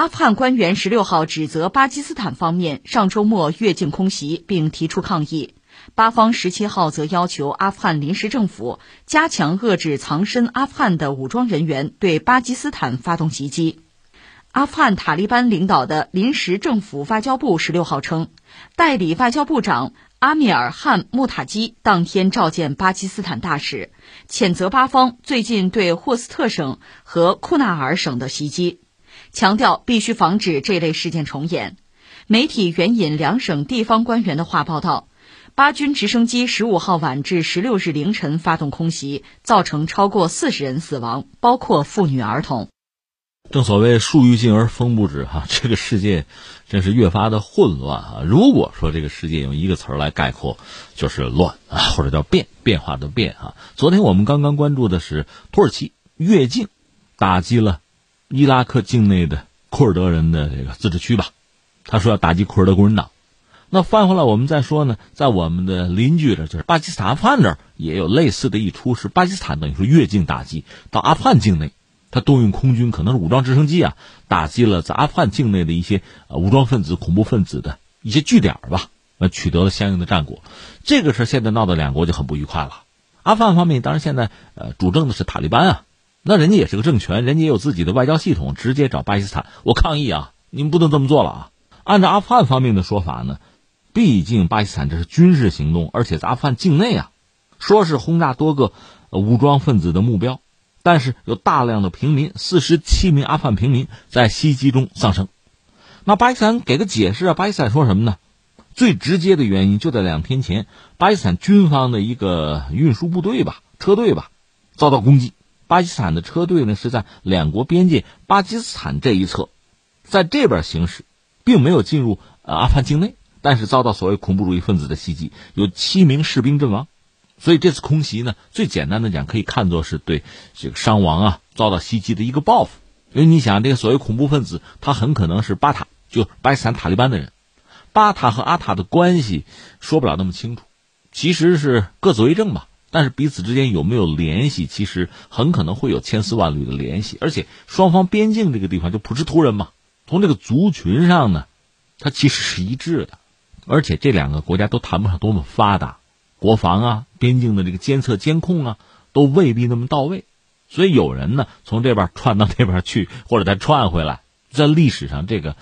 阿富汗官员十六号指责巴基斯坦方面上周末越境空袭，并提出抗议。巴方十七号则要求阿富汗临时政府加强遏制藏身阿富汗的武装人员对巴基斯坦发动袭击。阿富汗塔利班领导的临时政府外交部十六号称，代理外交部长阿米尔汗穆塔基当天召见巴基斯坦大使，谴责巴方最近对霍斯特省和库纳尔省的袭击，强调必须防止这类事件重演。媒体援引两省地方官员的话报道。巴军直升机十五号晚至十六日凌晨发动空袭，造成超过四十人死亡，包括妇女儿童。正所谓树欲静而风不止哈，这个世界真是越发的混乱啊！如果说这个世界用一个词儿来概括，就是乱啊，或者叫变，变化的变啊。昨天我们刚刚关注的是土耳其越境打击了伊拉克境内的库尔德人的这个自治区吧，他说要打击库尔德工人党。那翻回来，我们再说呢，在我们的邻居这，就是巴基斯坦阿富汗这也有类似的一出，是巴基斯坦等于说越境打击到阿富汗境内，他动用空军，可能是武装直升机啊，打击了在阿富汗境内的一些呃武装分子、恐怖分子的一些据点吧，呃，取得了相应的战果。这个事现在闹得两国就很不愉快了。阿富汗方面当然现在呃主政的是塔利班啊，那人家也是个政权，人家也有自己的外交系统，直接找巴基斯坦，我抗议啊，你们不能这么做了啊。按照阿富汗方面的说法呢。毕竟巴基斯坦这是军事行动，而且在阿富汗境内啊，说是轰炸多个武装分子的目标，但是有大量的平民，四十七名阿富汗平民在袭击中丧生。那巴基斯坦给个解释啊？巴基斯坦说什么呢？最直接的原因就在两天前，巴基斯坦军方的一个运输部队吧，车队吧，遭到攻击。巴基斯坦的车队呢是在两国边界巴基斯坦这一侧，在这边行驶，并没有进入阿富汗境内。但是遭到所谓恐怖主义分子的袭击，有七名士兵阵亡，所以这次空袭呢，最简单的讲，可以看作是对这个伤亡啊遭到袭击的一个报复。因为你想，这个所谓恐怖分子，他很可能是巴塔，就巴基斯坦塔利班的人。巴塔和阿塔的关系说不了那么清楚，其实是各自为政吧。但是彼此之间有没有联系，其实很可能会有千丝万缕的联系。而且双方边境这个地方就普什图人嘛，从这个族群上呢，它其实是一致的。而且这两个国家都谈不上多么发达，国防啊、边境的这个监测监控啊，都未必那么到位，所以有人呢从这边串到那边去，或者再串回来，在历史上这个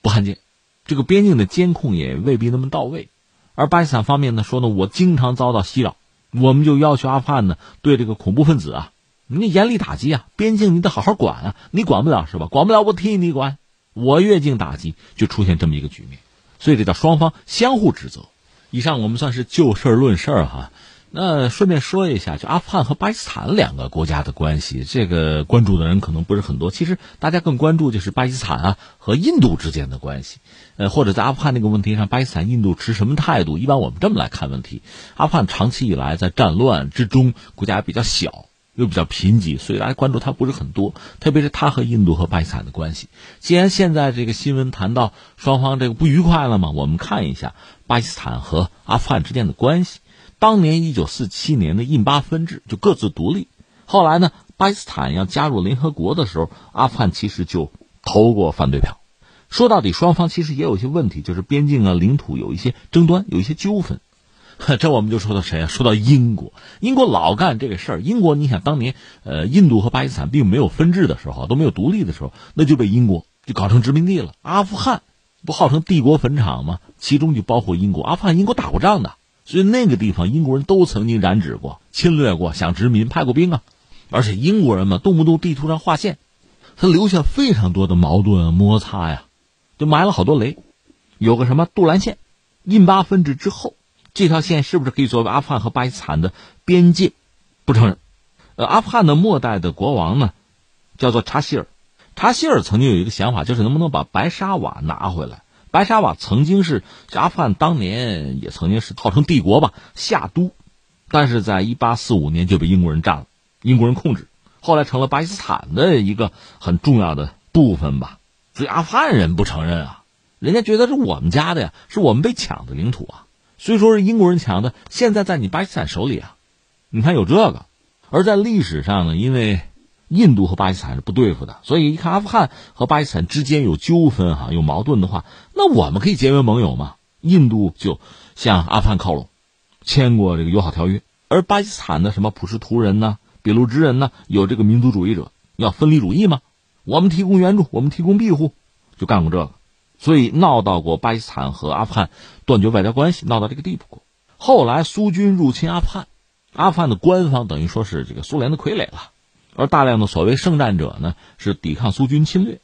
不罕见。这个边境的监控也未必那么到位。而巴基斯坦方面呢说呢，我经常遭到袭扰，我们就要求阿富汗呢对这个恐怖分子啊，你严厉打击啊，边境你得好好管啊，你管不了是吧？管不了我替你管，我越境打击，就出现这么一个局面。所以这叫双方相互指责。以上我们算是就事论事儿哈。那顺便说一下，就阿富汗和巴基斯坦两个国家的关系，这个关注的人可能不是很多。其实大家更关注就是巴基斯坦啊和印度之间的关系，呃，或者在阿富汗那个问题上，巴基斯坦、印度持什么态度？一般我们这么来看问题：阿富汗长期以来在战乱之中，国家比较小。又比较贫瘠，所以大家关注它不是很多。特别是它和印度和巴基斯坦的关系。既然现在这个新闻谈到双方这个不愉快了嘛，我们看一下巴基斯坦和阿富汗之间的关系。当年一九四七年的印巴分治就各自独立，后来呢，巴基斯坦要加入联合国的时候，阿富汗其实就投过反对票。说到底，双方其实也有一些问题，就是边境啊、领土有一些争端，有一些纠纷。这我们就说到谁啊？说到英国，英国老干这个事儿。英国，你想当年，呃，印度和巴基斯坦并没有分治的时候，都没有独立的时候，那就被英国就搞成殖民地了。阿富汗不号称帝国坟场吗？其中就包括英国。阿富汗英国打过仗的，所以那个地方英国人都曾经染指过、侵略过、想殖民、派过兵啊。而且英国人嘛，动不动地图上划线，他留下非常多的矛盾摩擦呀，就埋了好多雷。有个什么杜兰线，印巴分治之后。这条线是不是可以作为阿富汗和巴基斯坦的边界？不承认。呃，阿富汗的末代的国王呢，叫做查希尔。查希尔曾经有一个想法，就是能不能把白沙瓦拿回来。白沙瓦曾经是阿富汗当年也曾经是号称帝国吧夏都，但是在一八四五年就被英国人占了，英国人控制，后来成了巴基斯坦的一个很重要的部分吧。所以阿富汗人不承认啊，人家觉得是我们家的呀，是我们被抢的领土啊。虽说是英国人抢的，现在在你巴基斯坦手里啊，你看有这个。而在历史上呢，因为印度和巴基斯坦是不对付的，所以一看阿富汗和巴基斯坦之间有纠纷哈，有矛盾的话，那我们可以结为盟友嘛？印度就向阿富汗靠拢，签过这个友好条约，而巴基斯坦的什么普什图人呢、俾路支人呢，有这个民族主义者要分离主义嘛？我们提供援助，我们提供庇护，就干过这个，所以闹到过巴基斯坦和阿富汗断绝外交关系，闹到这个地步过。后来苏军入侵阿富汗，阿富汗的官方等于说是这个苏联的傀儡了，而大量的所谓圣战者呢是抵抗苏军侵略，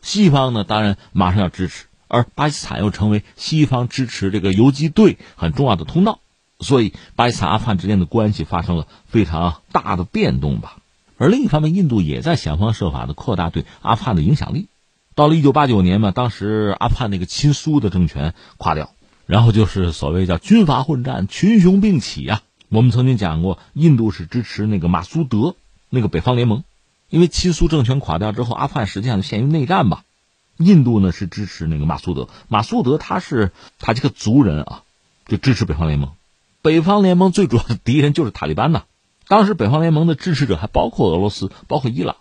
西方呢当然马上要支持，而巴基斯坦又成为西方支持这个游击队很重要的通道，所以巴基斯坦阿富汗之间的关系发生了非常大的变动吧。而另一方面，印度也在想方设法的扩大对阿富汗的影响力。到了一九八九年嘛，当时阿富汗那个亲苏的政权垮掉。然后就是所谓叫军阀混战、群雄并起啊。我们曾经讲过，印度是支持那个马苏德那个北方联盟，因为亲苏政权垮掉之后，阿富汗实际上就陷于内战吧。印度呢是支持那个马苏德，马苏德他是他这个族人啊，就支持北方联盟。北方联盟最主要的敌人就是塔利班呐。当时北方联盟的支持者还包括俄罗斯、包括伊朗，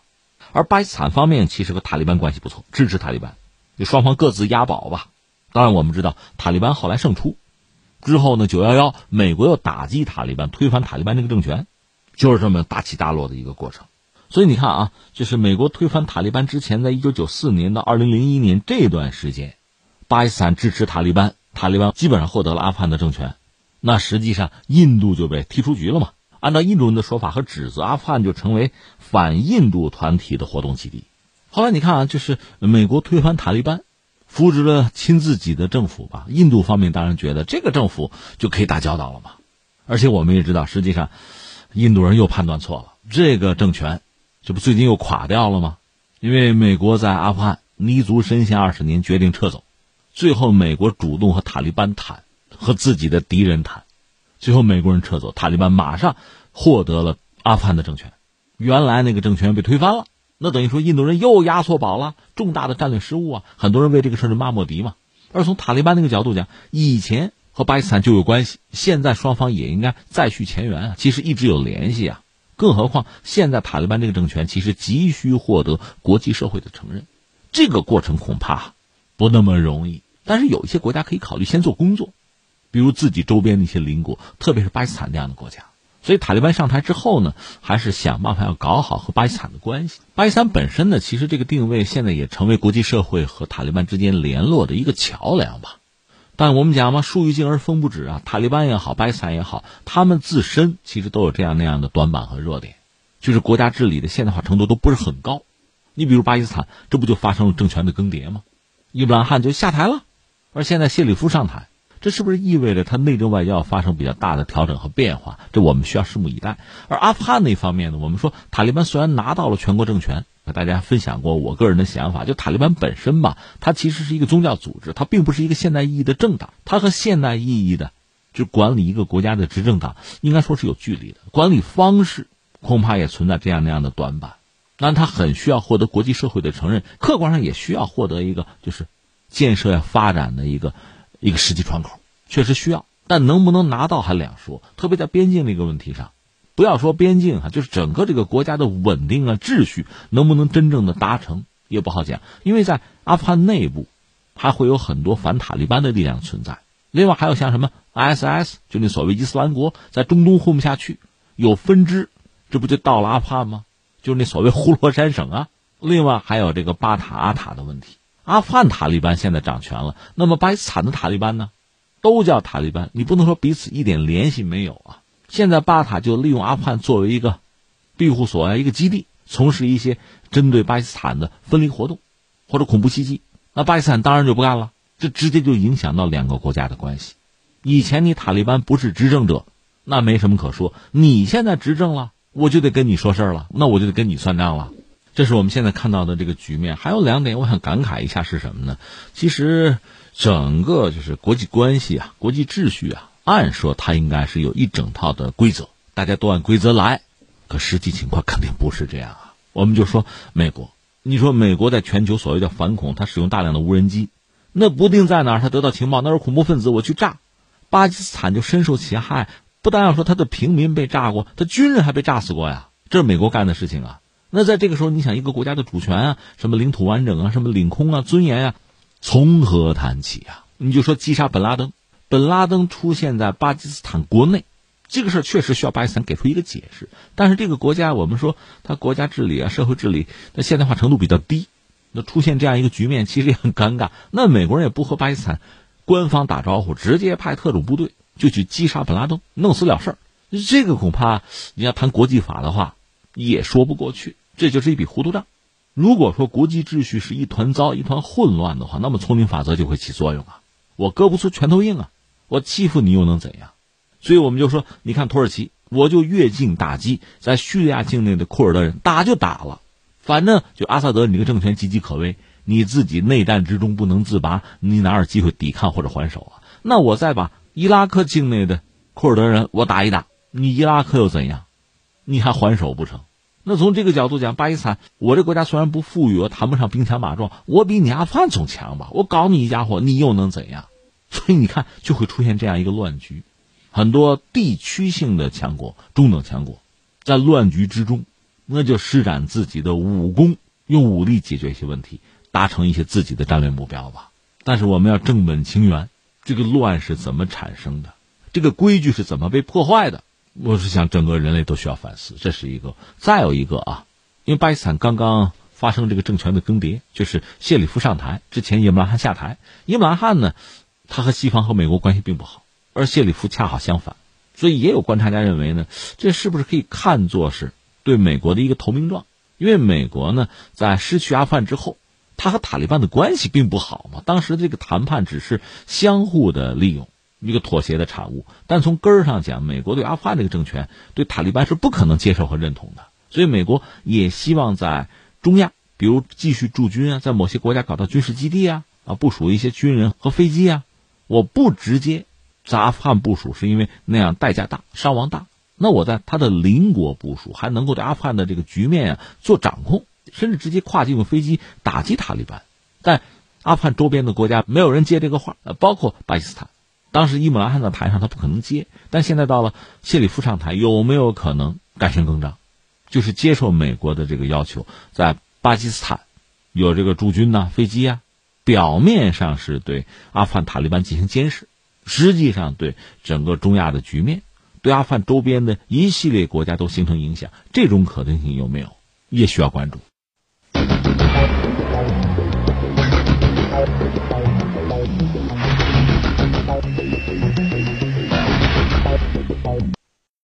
而巴基斯坦方面其实和塔利班关系不错，支持塔利班，就双方各自押宝吧。当然，我们知道塔利班后来胜出，之后呢，九幺幺，美国又打击塔利班，推翻塔利班这个政权，就是这么大起大落的一个过程。所以你看啊，就是美国推翻塔利班之前，在一九九四年到二零零一年这段时间，巴基斯坦支持塔利班，塔利班基本上获得了阿富汗的政权，那实际上印度就被踢出局了嘛。按照印度人的说法和指责，阿富汗就成为反印度团体的活动基地。后来你看啊，就是美国推翻塔利班。扶植了亲自己的政府吧，印度方面当然觉得这个政府就可以打交道了嘛。而且我们也知道，实际上印度人又判断错了，这个政权这不最近又垮掉了吗？因为美国在阿富汗泥足深陷二十年，决定撤走，最后美国主动和塔利班谈，和自己的敌人谈，最后美国人撤走，塔利班马上获得了阿富汗的政权，原来那个政权被推翻了。那等于说印度人又押错宝了，重大的战略失误啊！很多人为这个事儿就骂莫迪嘛。而从塔利班那个角度讲，以前和巴基斯坦就有关系，现在双方也应该再续前缘啊。其实一直有联系啊。更何况现在塔利班这个政权其实急需获得国际社会的承认，这个过程恐怕不那么容易。但是有一些国家可以考虑先做工作，比如自己周边的一些邻国，特别是巴基斯坦这样的国家。所以塔利班上台之后呢，还是想办法要搞好和巴基斯坦的关系。巴基斯坦本身呢，其实这个定位现在也成为国际社会和塔利班之间联络的一个桥梁吧。但我们讲嘛，树欲静而风不止啊。塔利班也好，巴基斯坦也好，他们自身其实都有这样那样的短板和弱点，就是国家治理的现代化程度都不是很高。你比如巴基斯坦，这不就发生了政权的更迭吗？伊布兰汗就下台了，而现在谢里夫上台。这是不是意味着他内政外交发生比较大的调整和变化？这我们需要拭目以待。而阿富汗那方面呢？我们说塔利班虽然拿到了全国政权，和大家分享过我个人的想法，就塔利班本身吧，它其实是一个宗教组织，它并不是一个现代意义的政党。它和现代意义的就管理一个国家的执政党，应该说是有距离的。管理方式恐怕也存在这样那样的短板。那它很需要获得国际社会的承认，客观上也需要获得一个就是建设呀发展的一个。一个实际窗口确实需要，但能不能拿到还两说。特别在边境这个问题上，不要说边境哈，就是整个这个国家的稳定啊、秩序能不能真正的达成也不好讲。因为在阿富汗内部，还会有很多反塔利班的力量存在。另外还有像什么 I S S，就那所谓伊斯兰国，在中东混不下去，有分支，这不就到了阿富汗吗？就是那所谓呼罗珊省啊。另外还有这个巴塔阿塔的问题。阿富汗塔利班现在掌权了，那么巴基斯坦的塔利班呢？都叫塔利班，你不能说彼此一点联系没有啊。现在巴塔就利用阿富汗作为一个庇护所啊，一个基地，从事一些针对巴基斯坦的分离活动或者恐怖袭击。那巴基斯坦当然就不干了，这直接就影响到两个国家的关系。以前你塔利班不是执政者，那没什么可说。你现在执政了，我就得跟你说事儿了，那我就得跟你算账了。这是我们现在看到的这个局面，还有两点我想感慨一下是什么呢？其实整个就是国际关系啊，国际秩序啊，按说它应该是有一整套的规则，大家都按规则来。可实际情况肯定不是这样啊。我们就说美国，你说美国在全球所谓的反恐，它使用大量的无人机，那不定在哪，他得到情报，那是恐怖分子，我去炸。巴基斯坦就深受其害，不但要说他的平民被炸过，他军人还被炸死过呀，这是美国干的事情啊。那在这个时候，你想一个国家的主权啊，什么领土完整啊，什么领空啊、尊严啊，从何谈起啊？你就说击杀本拉登，本拉登出现在巴基斯坦国内，这个事儿确实需要巴基斯坦给出一个解释。但是这个国家，我们说它国家治理啊、社会治理那现代化程度比较低，那出现这样一个局面，其实也很尴尬。那美国人也不和巴基斯坦官方打招呼，直接派特种部队就去击杀本拉登，弄死了事儿。这个恐怕你要谈国际法的话，也说不过去。这就是一笔糊涂账。如果说国际秩序是一团糟、一团混乱的话，那么丛林法则就会起作用啊！我割不出拳头硬啊！我欺负你又能怎样？所以我们就说，你看土耳其，我就越境打击在叙利亚境内的库尔德人，打就打了，反正就阿萨德你这个政权岌岌可危，你自己内战之中不能自拔，你哪有机会抵抗或者还手啊？那我再把伊拉克境内的库尔德人我打一打。你伊拉克又怎样？你还还手不成？那从这个角度讲，巴基斯坦，我这国家虽然不富裕，我谈不上兵强马壮，我比你阿富汗总强吧？我搞你一家伙，你又能怎样？所以你看，就会出现这样一个乱局。很多地区性的强国、中等强国，在乱局之中，那就施展自己的武功，用武力解决一些问题，达成一些自己的战略目标吧。但是我们要正本清源，这个乱是怎么产生的？这个规矩是怎么被破坏的？我是想，整个人类都需要反思，这是一个。再有一个啊，因为巴基斯坦刚刚发生这个政权的更迭，就是谢里夫上台之前，伊姆兰下台。伊姆兰汗呢，他和西方和美国关系并不好，而谢里夫恰好相反，所以也有观察家认为呢，这是不是可以看作是对美国的一个投名状？因为美国呢，在失去阿富汗之后，他和塔利班的关系并不好嘛，当时这个谈判只是相互的利用。一个妥协的产物，但从根儿上讲，美国对阿富汗这个政权，对塔利班是不可能接受和认同的。所以，美国也希望在中亚，比如继续驻军啊，在某些国家搞到军事基地啊，啊，部署一些军人和飞机啊。我不直接在阿富汗部署，是因为那样代价大，伤亡大。那我在他的邻国部署，还能够对阿富汗的这个局面啊做掌控，甚至直接跨境用飞机打击塔利班。但阿富汗周边的国家没有人接这个话，包括巴基斯坦。当时伊姆兰汗在台上，他不可能接，但现在到了谢里夫上台，有没有可能改弦更张，就是接受美国的这个要求，在巴基斯坦有这个驻军呐、飞机啊，表面上是对阿富汗塔利班进行监视，实际上对整个中亚的局面，对阿富汗周边的一系列国家都形成影响，这种可能性有没有，也需要关注。